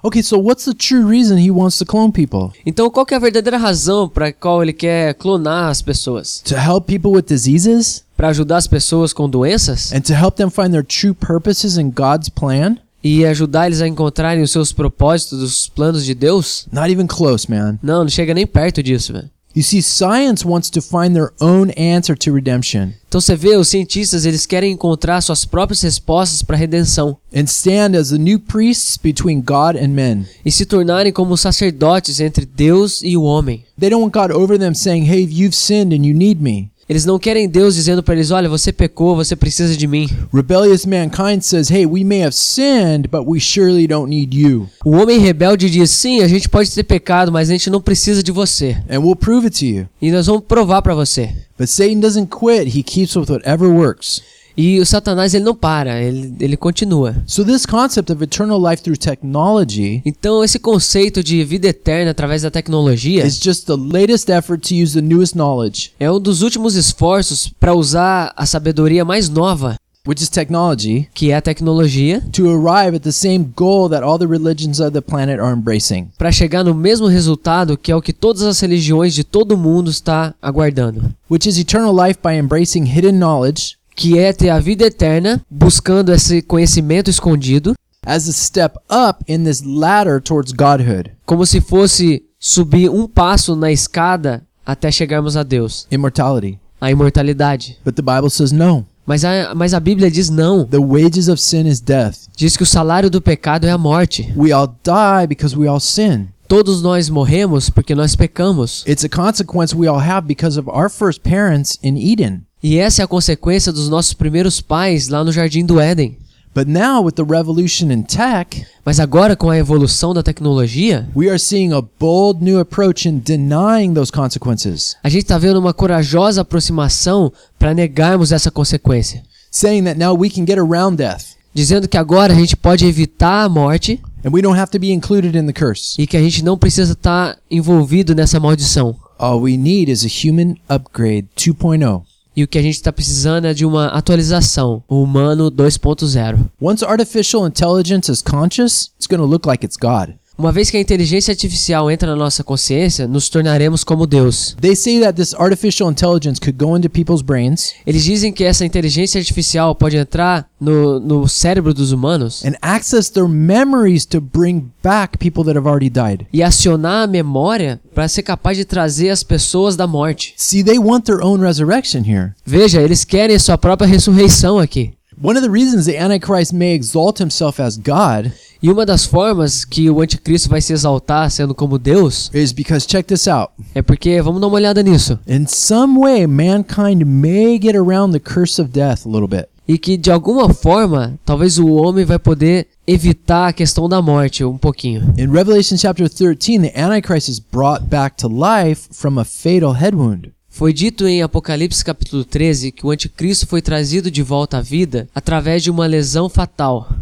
Okay, so what's the true reason he wants to clone people? Então, qual é a verdadeira razão para a qual ele quer clonar as pessoas? To help people with diseases? Para ajudar as pessoas com doenças And to help them find their true purposes in God's plan? e ajudar eles a encontrarem os seus propósitos, os planos de Deus? Not even close, man. Não, não chega nem perto disso, velho. You see, science wants to find their own answer to redemption Então você vê, os cientistas eles querem encontrar suas próprias respostas para a redenção and stand as the new priests between God and men. e se tornarem como sacerdotes entre Deus e o homem. They don't want God over them saying, hey, you've sinned and you need me. Eles não querem Deus dizendo para eles: olha, você pecou, você precisa de mim. Rebellious mankind says, hey, we may have sinned, but we surely don't need you. O homem rebelde diz: sim, a gente pode ter pecado, mas a gente não precisa de você. And we'll prove it to you. E nós vamos provar para você. But Satan doesn't quit, he keeps with whatever works. E o Satanás ele não para, ele, ele continua. So, this concept of eternal life through technology Então esse conceito de vida eterna através da tecnologia is just the latest effort to use the newest knowledge, é um dos últimos esforços para usar a sabedoria mais nova, which is technology, que é a tecnologia, to arrive at the same goal that all the religions of the planet are embracing. para chegar no mesmo resultado que é o que todas as religiões de todo mundo está aguardando, which is eternal life by embracing hidden knowledge que é ter a vida eterna buscando esse conhecimento escondido, as a step up in this ladder towards godhood, como se fosse subir um passo na escada até chegarmos a Deus, immortality. a imortalidade. But the Bible says no. Mas a, mas a Bíblia diz não. The wages of sin is death. Diz que o salário do pecado é a morte. We all die because we all sin. Todos nós morremos porque nós pecamos. It's a consequence we all have because of our first parents in Eden. E essa é a consequência dos nossos primeiros pais lá no jardim do Éden. But now, with the revolution in tech, Mas agora com a evolução da tecnologia, we are seeing a bold new approach in denying those consequences, a gente está vendo uma corajosa aproximação para negarmos essa consequência, saying that now we can get around death dizendo que agora a gente pode evitar a morte and we don't have to be included in the curse. e que a gente não precisa estar envolvido nessa maldição. All we need is a human upgrade 2.0. E o que a gente está precisando é de uma atualização, o humano 2.0. Once artificial intelligence is conscious, it's going to look like it's God. Uma vez que a inteligência artificial entra na nossa consciência, nos tornaremos como Deus. They say that this artificial intelligence could go into people's brains Eles dizem que essa inteligência artificial pode entrar no, no cérebro dos humanos and access their memories to bring back people that have already died. e acionar a memória para ser capaz de trazer as pessoas da morte. See, they want their own resurrection here. Veja, eles querem a sua própria ressurreição aqui. One of the reasons the Antichrist may exalt himself as God E uma das formas que o anticristo vai se exaltar sendo como Deus is because, check this out. é porque, vamos dar uma olhada nisso. In some way, mankind may get around the curse of death a little bit. e que de alguma forma talvez o homem vai poder evitar a questão da morte um pouquinho. In Revelation chapter 13, the Antichrist is brought back to life from a fatal head wound. Foi dito em Apocalipse capítulo 13 que o anticristo foi trazido de volta à vida através de uma lesão fatal.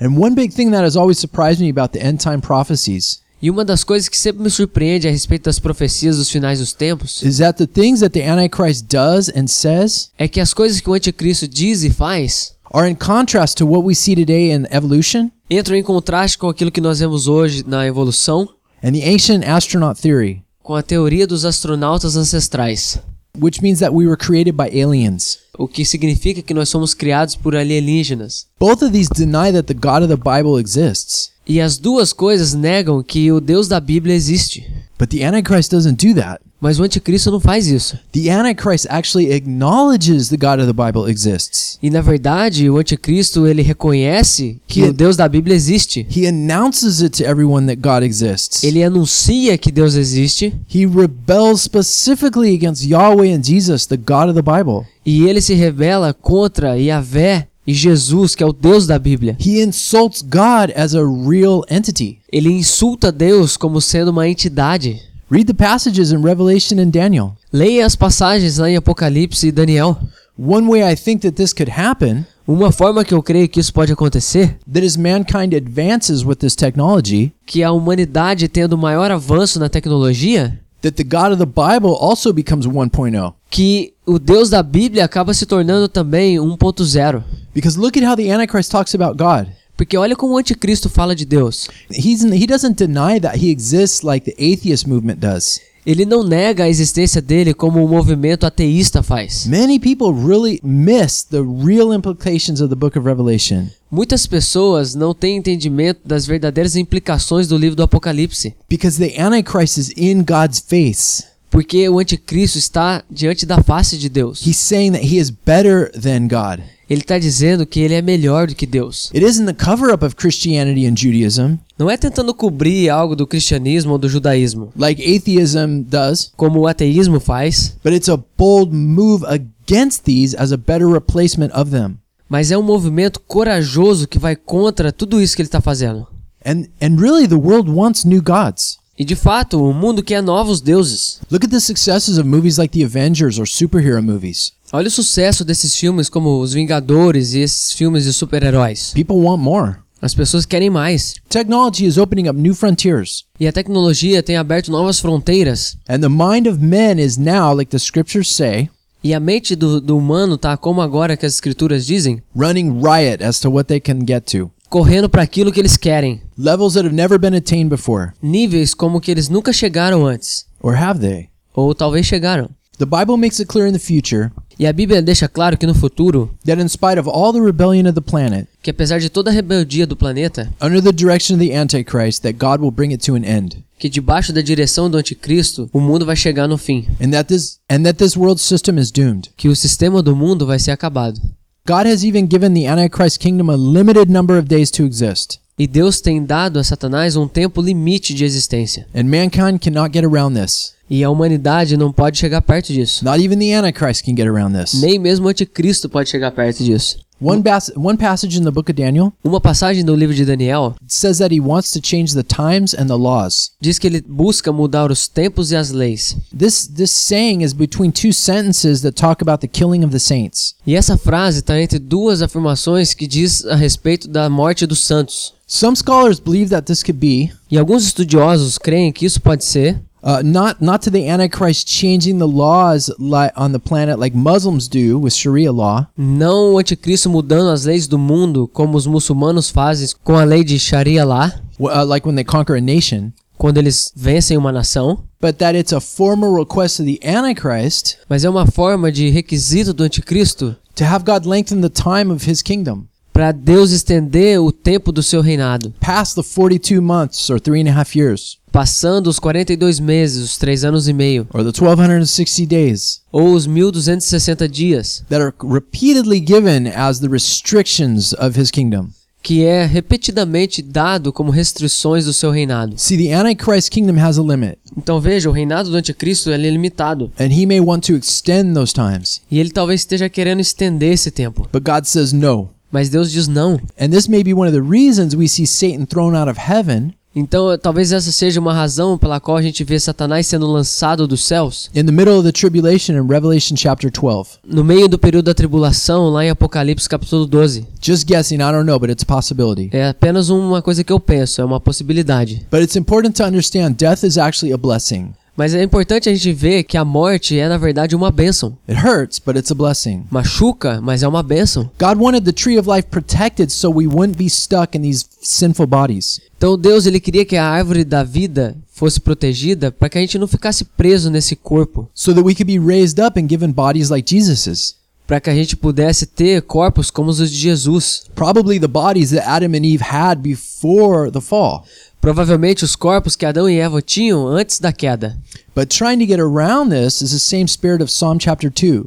And one big thing that has always surprised me about the end time prophecies E uma das coisas que sempre me surpreende a respeito das profecias dos finais dos tempos is that the things that the Antichrist does and says é que as coisas que o anticristo diz e faz are in contrast to what we see today in evolution entram em contraste com aquilo que nós vemos hoje na evolução, and the ancient astronaut theory, com a teoria dos astronautas ancestrais, which means that we were created by aliens. o que significa que nós somos criados por alienígenas. Both of these deny that the God of the Bible exists, E as duas coisas negam que o Deus da Bíblia existe. but the Antichrist doesn't do that. Mas o anticristo não faz isso. The Antichrist actually acknowledges the God of the Bible exists. E na verdade, o anticristo ele reconhece que Que- o Deus da Bíblia existe. He announces it to everyone that God exists. Ele anuncia que Deus existe He rebels specifically against Yahweh and Jesus, the God of the Bible. e ele se rebela contra Yahvé e Jesus, que é o Deus da Bíblia. He insults God as a real entity. Ele insulta Deus como sendo uma entidade. Read the passages in Revelation and Daniel. Leia as passagens lá em Apocalipse e Daniel. One way I think that this could happen, Uma forma que eu creio que isso pode acontecer, that as mankind advances with this technology, que a humanidade tendo maior avanço na tecnologia, that the God of the Bible also becomes 1.0. que o Deus da Bíblia acaba se tornando também 1.0. Because look at how the Antichrist talks about God. Porque olha como o anticristo fala de Deus. He's he doesn't deny that he exists like the atheist movement does. Ele não nega a existência dele como o movimento ateísta faz. Many people really miss the real implications of the book of Revelation Muitas pessoas não têm entendimento das verdadeiras implicações do livro do Apocalipse, because the Antichrist is in God's face. porque o anticristo está diante da face de Deus. He's saying that he is better than God. Ele está dizendo que ele é melhor do que Deus. It isn't the cover up of Christianity and Judaism Não é tentando cobrir algo do cristianismo ou do judaísmo, like atheism does, como o ateísmo faz, but it's a bold move against these as a better replacement of them. mas é um movimento corajoso que vai contra tudo isso que ele está fazendo. And and really the world wants new gods. E de fato, o mundo quer novos deuses. Look at the successes of movies like The Avengers or superhero movies. Olha o sucesso desses filmes como Os Vingadores e esses filmes de super-heróis. People want more. As pessoas querem mais. Technology is opening up new frontiers. E a tecnologia tem aberto novas fronteiras. And the mind of men is now, like the scriptures say, E a mente do, do humano tá como agora que as escrituras dizem, running riot as to what they can get to. correndo para aquilo que eles querem. Levels that have never been attained before. Níveis como que eles nunca chegaram antes. Or have they? Ou talvez chegaram. The Bible makes it clear in the future E a Bíblia deixa claro que no futuro, that in spite of all the rebellion of the planet, que apesar de toda a rebeldia do planeta, under the direction of the Antichrist, that God will bring it to an end. que debaixo da direção do anticristo, o mundo vai chegar no fim. And that this and that this world system is doomed. Que o sistema do mundo vai ser acabado. God has even given the Antichrist kingdom a limited number of days to exist. E Deus tem dado a Satanás um tempo limite de existência. And mankind cannot get around this. E a humanidade não pode chegar perto disso. Not even the Antichrist can get around this. Nem mesmo o anticristo pode chegar perto disso. One, bas- one passage in the book of Daniel Uma passagem do livro de Daniel says that he wants to change the times and the laws. diz que ele busca mudar os tempos e as leis. This this saying is between two sentences that talk about the killing of the saints. E essa frase está entre duas afirmações que diz a respeito da morte dos santos. Some scholars believe that this could be E alguns estudiosos creem que isso pode ser uh, not not to the Antichrist changing the laws li- on the planet like Muslims do with Sharia law, não o anticristo mudando as leis do mundo como os muçulmanos fazem com a lei de Sharia lá, w- uh, like when they conquer a nation, quando eles vencem uma nação, but that it's a formal request of the Antichrist mas é uma forma de requisito do anticristo to have God lengthen the time of his kingdom. para Deus estender o tempo do seu reinado, past the 42 months or three and a half years passando os 42 meses, os 3 anos e meio, or the 1260 days ou os 1260 dias, that are repeatedly given as the restrictions of his kingdom. que é repetidamente dado como restrições do seu reinado. See, the Antichrist kingdom has a limit. Então veja, o reinado do anticristo é limitado. and he may want to extend those times. E ele talvez esteja querendo estender esse tempo. But God says no. Mas Deus diz não. And this may be one of the reasons we see Satan thrown out of heaven Então talvez essa seja uma razão pela qual a gente vê Satanás sendo lançado dos céus in the middle of the tribulation in Revelation chapter 12. no meio do período da tribulação, lá em Apocalipse capítulo 12. Just guessing, I don't know, but it's a possibility. É apenas uma coisa que eu penso, é uma possibilidade. But it's important to understand death is actually a blessing. Mas é importante a gente ver que a morte é na verdade uma bênção. It hurts, but it's a blessing. Machuca, mas é uma bênção. God wanted the tree of life protected so we wouldn't be stuck in these sinful bodies. Então Deus ele queria que a árvore da vida fosse protegida para que a gente não ficasse preso nesse corpo, So that we could be raised up and given bodies like Jesus's. para que a gente pudesse ter corpos como os de Jesus. Probably the bodies that Adam and Eve had before the fall. Provavelmente os corpos que Adão e Eva tinham antes da queda. But trying to get around this is the same spirit of Psalm chapter 2,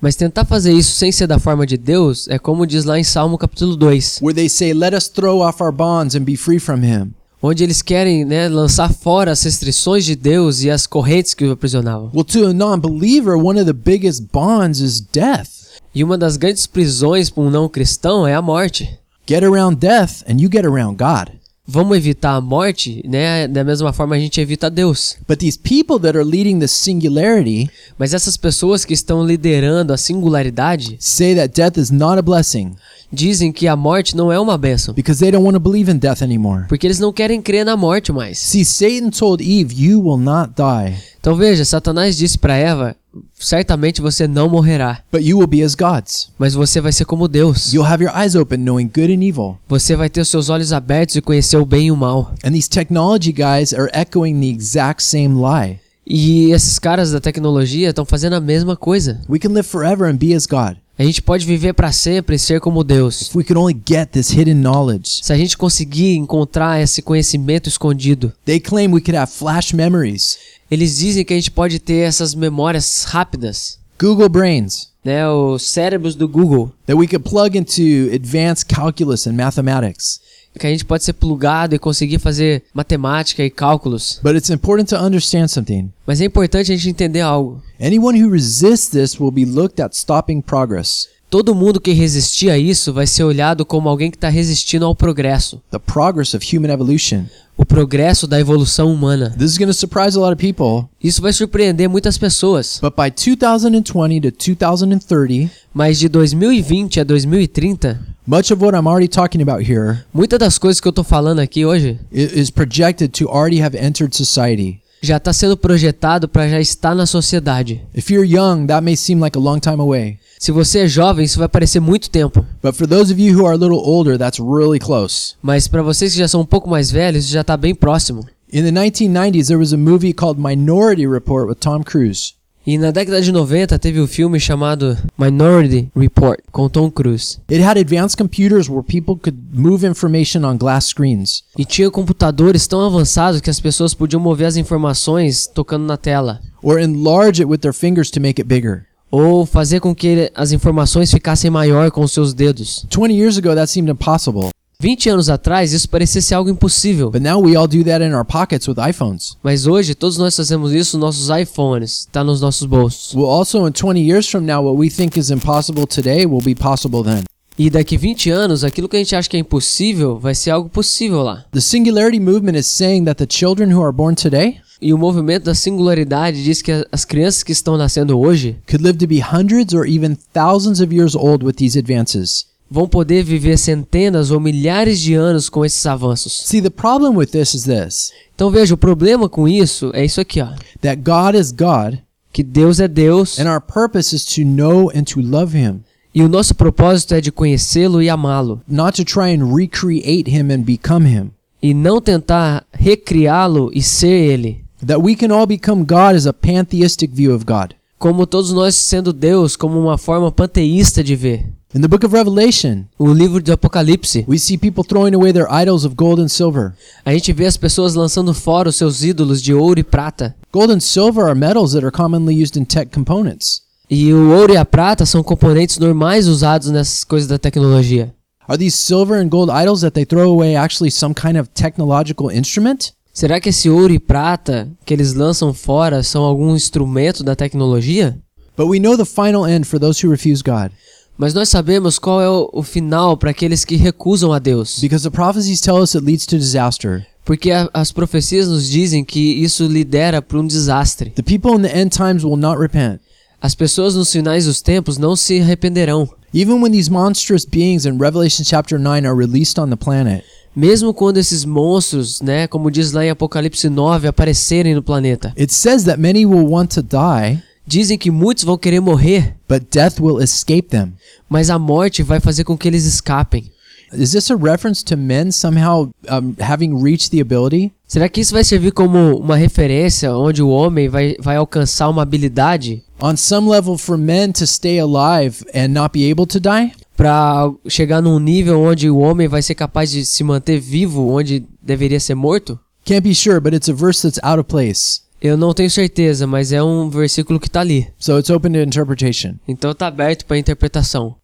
Mas tentar fazer isso sem ser da forma de Deus é como diz lá em Salmo capítulo 2, where they say, Let us throw off our bonds and be free from him. onde eles querem né, lançar fora as restrições de Deus e as correntes que o aprisionavam. Well, to a non believer, one of the biggest bonds is death. E uma das grandes prisões para um não cristão é a morte. Get around death and you get around God. Vamos evitar a morte, né? Da mesma forma a gente evita Deus. But these people that are leading the singularity Mas essas pessoas que estão liderando a singularidade say that death is not a blessing dizem que a morte não é uma bênção, because they don't want to believe in death anymore. porque eles não querem crer na morte mais. See, Satan told Eve, You will not die, Então veja, Satanás disse para Eva: certamente você não morrerá, but you will be as gods. mas você vai ser como Deus. You'll have your eyes open, knowing good and evil. Você vai ter os seus olhos abertos e conhecer o bem e o mal. And these technology guys are echoing the exact same lie. E esses caras da tecnologia estão fazendo a mesma coisa. We can live forever and be as God A gente pode viver para sempre e ser como Deus. if we could only get this hidden knowledge. Se a gente conseguir encontrar esse conhecimento escondido, They claim we could have flash memories, eles dizem que a gente pode ter essas memórias rápidas, Google brains, né? Os cérebros do Google, that we could plug into advanced calculus and mathematics. Que a gente pode ser plugado e conseguir fazer matemática e cálculos. But it's important to understand something. Mas é importante a gente entender algo. Anyone who resists this will be looked at stopping progress. Todo mundo que resistir a isso vai ser olhado como alguém que está resistindo ao progresso, The progress of human evolution. o progresso da evolução humana. This is going to surprise a lot of people, Isso vai surpreender muitas pessoas, but by 2020 to 2030, mas de 2020 a 2030, much of what I'm already talking about here muitas das coisas que eu tô falando aqui hoje is projected to already have entered society. já está sendo projetado para já estar na sociedade. If you're young, that may seem like a long time away. Se você é jovem, isso vai parecer muito tempo, But for those of you who are a little older, that's really close. mas para vocês que já são um pouco mais velhos, isso já está bem próximo. In the 1990s, there was a movie called Minority Report with Tom Cruise. E na década de 90 teve o filme chamado Minority Report com Tom Cruise. It had advanced computers where people could move information on glass screens. E tinha computadores tão avançados que as pessoas podiam mover as informações tocando na tela. or enlarge it with their fingers to make it bigger. Ou fazer com que as informações ficassem maior com os seus dedos. 20 years ago, that seemed impossible. 20 anos atrás, isso parecia ser algo impossível. But now we all do that in our pockets with iPhones. Mas hoje, todos nós fazemos isso nos nossos iPhones. Está nos nossos bolsos. Well, also in 20 years from now, what we think is impossible today will be possible then. E daqui 20 anos, aquilo que a gente acha que é impossível vai ser algo possível lá. The singularity movement is saying that the children who are born today E o movimento da singularidade diz que as crianças que estão nascendo hoje could live to be hundreds or even thousands of years old with these advances. Vão poder viver centenas ou milhares de anos com esses avanços. See, the problem with this is this Então veja, o problema com isso é isso aqui, ó. that God is God, Que Deus é Deus and our purpose is to know and to love Him, e o nosso propósito é de conhecê-lo e amá-lo. not to try and recreate Him and become Him. E não tentar recriá-lo e ser ele. That we can all become God is a pantheistic view of God. Como todos nós sendo Deus, como uma forma panteísta de ver. In the book of Revelation, O livro de Apocalipse, we see people throwing away their idols of gold and silver. a gente vê as pessoas lançando fora os seus ídolos de ouro e prata. Gold and silver are metals that are commonly used in tech components. E o ouro e a prata são componentes normais usados nessas coisas da tecnologia. Are these silver and gold idols that they throw away actually some kind of technological instrument? Será que esse ouro e prata que eles lançam fora são algum instrumento da tecnologia? But we know the final end for those who refuse God. Mas nós sabemos qual é o, final para aqueles que recusam a Deus. Because the prophecies tell us it leads to disaster. Porque a- as profecias nos dizem que isso lidera para um desastre. The people in the end times will not repent. As pessoas nos finais dos tempos não se arrependerão. Even when these monstrous beings in Revelation chapter 9 are released on the planet, Mesmo quando esses monstros, né, como diz lá em Apocalipse 9, aparecerem no planeta. it says that many will want to die, Dizem que muitos vão querer morrer, but death will escape them. mas a morte vai fazer com que eles escapem. Is this a reference to men somehow um, having reached the ability? Será que isso vai servir como uma referência onde o homem vai, vai alcançar uma habilidade On some level, for men to stay alive and not be able to die? para chegar num nível onde o homem vai ser capaz de se manter vivo onde deveria ser morto? Can't be sure, but it's a verse that's out of place. Eu não tenho certeza, mas é um versículo que tá ali. So it's open to interpretation. Então tá aberto para interpretação.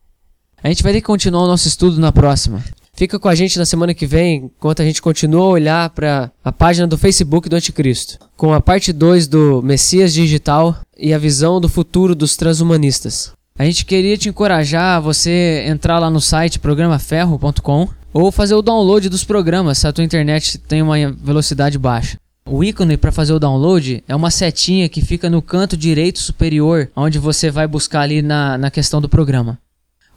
A gente vai ter que continuar o nosso estudo na próxima. Fica com a gente na semana que vem, enquanto a gente continua a olhar para a página do Facebook do Anticristo, com a parte 2 do Messias Digital e a visão do futuro dos transhumanistas. A gente queria te encorajar a você entrar lá no site programaferro.com ou fazer o download dos programas se a tua internet tem uma velocidade baixa. O ícone para fazer o download é uma setinha que fica no canto direito superior, onde você vai buscar ali na, na questão do programa.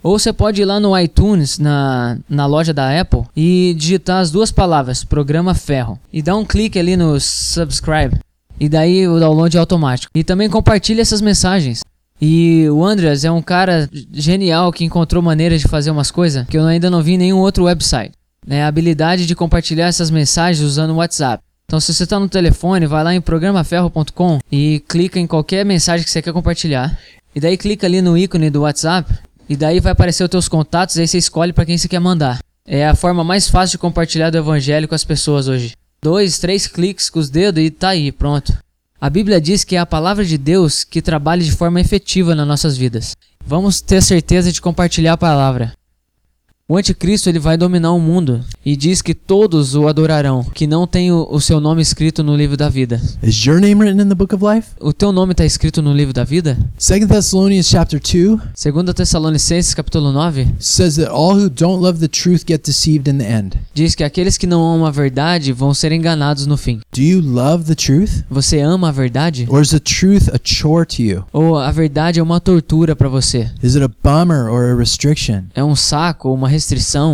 Ou você pode ir lá no iTunes, na, na loja da Apple, e digitar as duas palavras, programa ferro, e dar um clique ali no subscribe. E daí o download é automático. E também compartilhe essas mensagens. E o Andreas é um cara genial que encontrou maneiras de fazer umas coisas que eu ainda não vi em nenhum outro website. É a habilidade de compartilhar essas mensagens usando o WhatsApp. Então, se você está no telefone, vai lá em programaferro.com e clica em qualquer mensagem que você quer compartilhar. E daí clica ali no ícone do WhatsApp e daí vai aparecer os teus contatos e aí você escolhe para quem você quer mandar. É a forma mais fácil de compartilhar do evangelho com as pessoas hoje. Dois, três cliques com os dedos e tá aí, pronto. A Bíblia diz que é a palavra de Deus que trabalha de forma efetiva nas nossas vidas. Vamos ter certeza de compartilhar a palavra. O anticristo ele vai dominar o mundo e diz que todos o adorarão, que não tem o, o seu nome escrito no livro da vida. Is your name written in the book of life? O teu nome está escrito no livro da vida? 2 Thessalonians chapter 2 Segundo Tessalonicenses capítulo 9 says that all who don't love the truth get deceived in the end. diz que aqueles que não amam a verdade vão ser enganados no fim. Do you love the truth? Você ama a verdade? Or is the truth a chore to you? Ou a verdade é uma tortura para você? Is it a bummer or a restriction? É um saco ou uma restrição?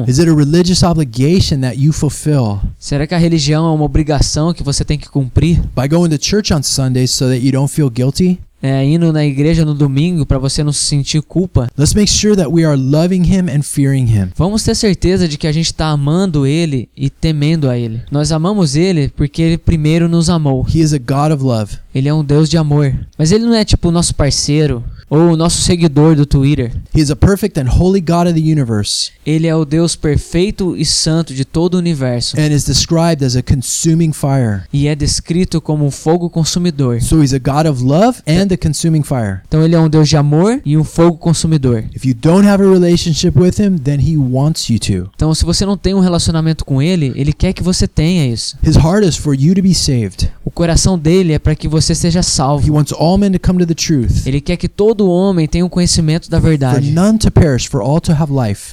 Is it a religious obligation that you fulfill Será que a religião é uma obrigação que você tem que cumprir? by going to church on Sundays so that you don't feel guilty? É, indo na igreja no domingo para você não se sentir culpa? Let's make sure that we are loving Him and fearing Him. Vamos ter certeza de que a gente está amando Ele e temendo a Ele. Nós amamos Ele porque Ele primeiro nos amou. He is a God of love. Ele é um Deus de amor. Mas Ele não é tipo o nosso parceiro ou o nosso seguidor do Twitter. He is a perfect and holy God of the universe Ele é o Deus perfeito e santo de todo o universo. and is described as a consuming fire. E é descrito como um fogo consumidor. So He's a God of love and a consuming fire. Então ele é um Deus de amor e um fogo consumidor. If you don't have a relationship with Him, then He wants you to. Então se você não tem um relacionamento com ele, ele quer que você tenha isso. His heart is for you to be saved. O coração dele é para que você seja He salvo. wants all men to come to the truth. Ele quer que todo homem tenha um conhecimento da verdade. perish.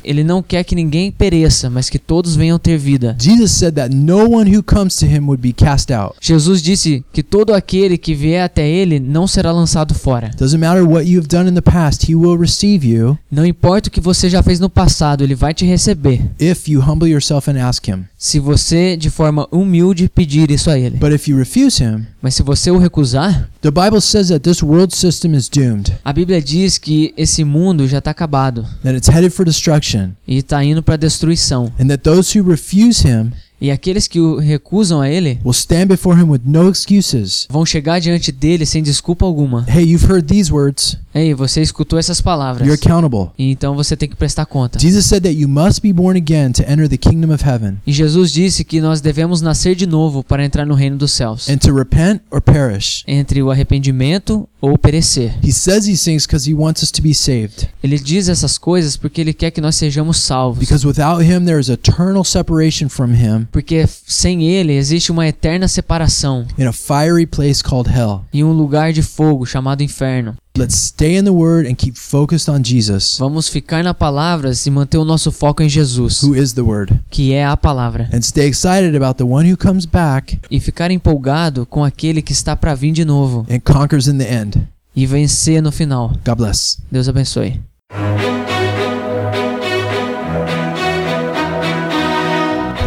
Ele não quer que ninguém pereça, mas que todos venham ter vida. Jesus disse que todo aquele que vier até ele não será lançado fora. Past, Não importa o que você já fez no passado, ele vai te receber. if you humble yourself and ask Him. Se você, de forma humilde, pedir isso a ele. But if you refuse Him, Mas se você o recusar, the Bible says that this world system is doomed, a Bíblia diz que esse mundo já está acabado that it's headed for destruction, e está indo para destruição. and that those who refuse Him E aqueles que o recusam a ele will stand before Him with no excuses. vão chegar diante dele sem desculpa alguma. Hey, you've heard these words. Ei, você escutou essas palavras. You're accountable. E então você tem que prestar conta. Jesus said that you must be born again to enter the kingdom of heaven, E Jesus disse que nós devemos nascer de novo para entrar no reino dos céus. and to repent or perish. Entre o arrependimento ou perecer. He says these things because He wants us to be saved. Ele diz essas coisas porque ele quer que nós sejamos salvos. Because without Him, there is eternal separation from Him porque sem ele existe uma eterna separação in a fiery place called hell. e um lugar de fogo chamado inferno. Let's stay in the Word and keep focused on Jesus, Vamos ficar na palavra e manter o nosso foco em Jesus, who is the Word, que é a palavra, and stay excited about the one who comes back e ficar empolgado com aquele que está para vir de novo and conquers in the end. e vencer no final. God bless. Deus abençoe.